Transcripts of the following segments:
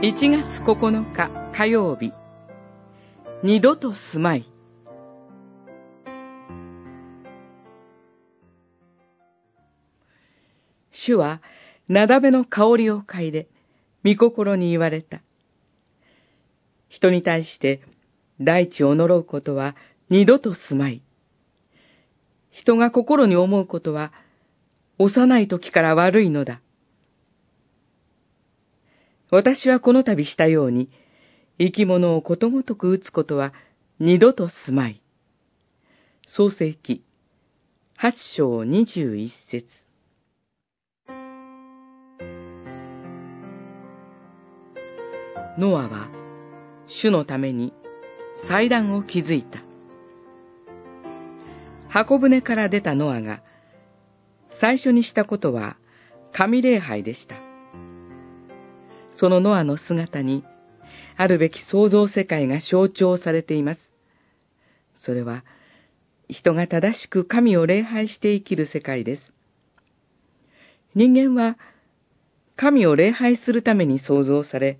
1月9日火曜日二度と住まい主はなだめの香りを嗅いで御心に言われた。人に対して大地を呪うことは二度と住まい。人が心に思うことは幼い時から悪いのだ。私はこの度したように、生き物をことごとく打つことは二度と住まい。創世記、八章二十一節。ノアは、主のために祭壇を築いた。箱舟から出たノアが、最初にしたことは神礼拝でした。そのノアの姿に、あるべき創造世界が象徴されています。それは、人が正しく神を礼拝して生きる世界です。人間は、神を礼拝するために創造され、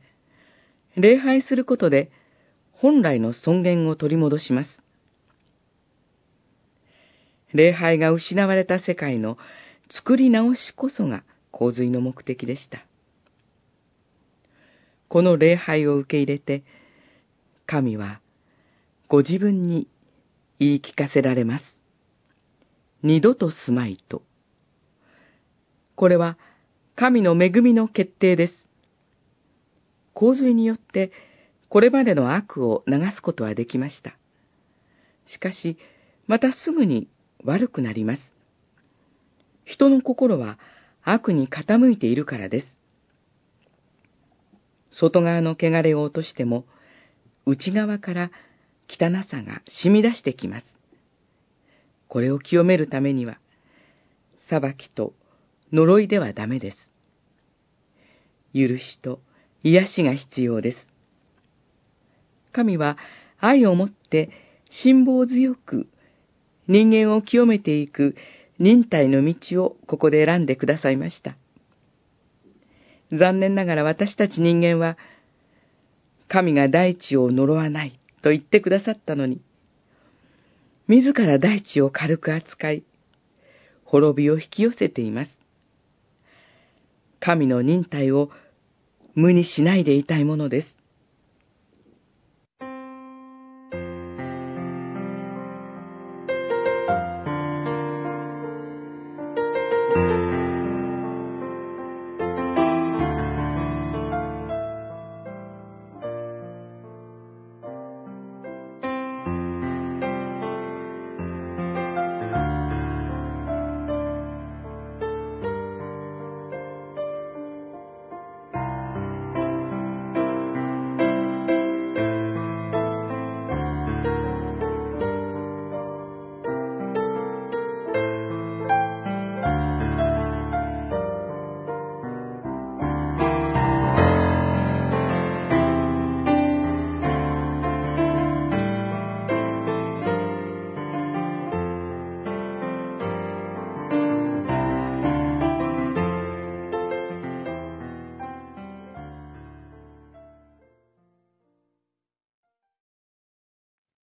礼拝することで、本来の尊厳を取り戻します。礼拝が失われた世界の作り直しこそが洪水の目的でした。この礼拝を受け入れて、神はご自分に言い聞かせられます。二度と住まいと。これは神の恵みの決定です。洪水によってこれまでの悪を流すことはできました。しかし、またすぐに悪くなります。人の心は悪に傾いているからです。外側の汚れを落としても、内側から汚さが染み出してきます。これを清めるためには、裁きと呪いではダメです。許しと癒しが必要です。神は愛をもって辛抱強く人間を清めていく忍耐の道をここで選んでくださいました。残念ながら私たち人間は、神が大地を呪わないと言ってくださったのに、自ら大地を軽く扱い、滅びを引き寄せています。神の忍耐を無にしないでいたいものです。